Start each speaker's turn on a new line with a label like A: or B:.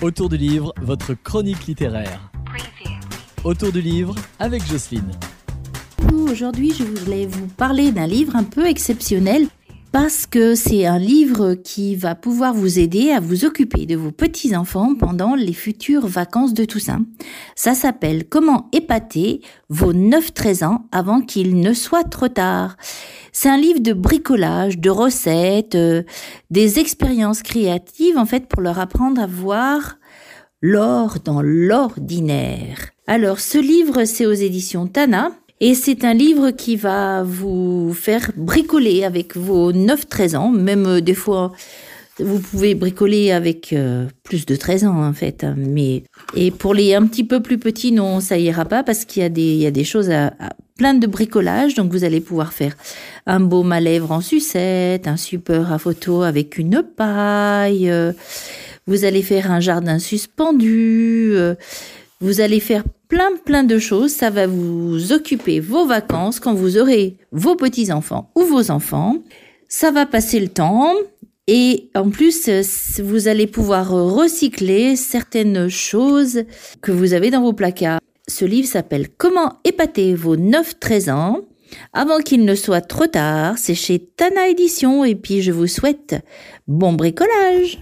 A: Autour du livre, votre chronique littéraire. Autour du livre avec Jocelyne.
B: Aujourd'hui, je voulais vous parler d'un livre un peu exceptionnel parce que c'est un livre qui va pouvoir vous aider à vous occuper de vos petits-enfants pendant les futures vacances de Toussaint. Ça s'appelle Comment épater vos 9-13 ans avant qu'il ne soit trop tard. C'est un livre de bricolage, de recettes, euh, des expériences créatives en fait pour leur apprendre à voir l'or dans l'ordinaire. Alors ce livre c'est aux éditions Tana. Et c'est un livre qui va vous faire bricoler avec vos 9-13 ans, même euh, des fois vous pouvez bricoler avec euh, plus de 13 ans en fait. Mais et pour les un petit peu plus petits, non, ça ira pas parce qu'il y a des y a des choses à, plein de bricolage. Donc vous allez pouvoir faire un baume à lèvres en sucette, un super à photo avec une paille. Euh, vous allez faire un jardin suspendu. Vous allez faire plein plein de choses. Ça va vous occuper vos vacances quand vous aurez vos petits-enfants ou vos enfants. Ça va passer le temps. Et en plus, vous allez pouvoir recycler certaines choses que vous avez dans vos placards. Ce livre s'appelle Comment épater vos 9-13 ans avant qu'il ne soit trop tard. C'est chez Tana Édition et puis je vous souhaite bon bricolage.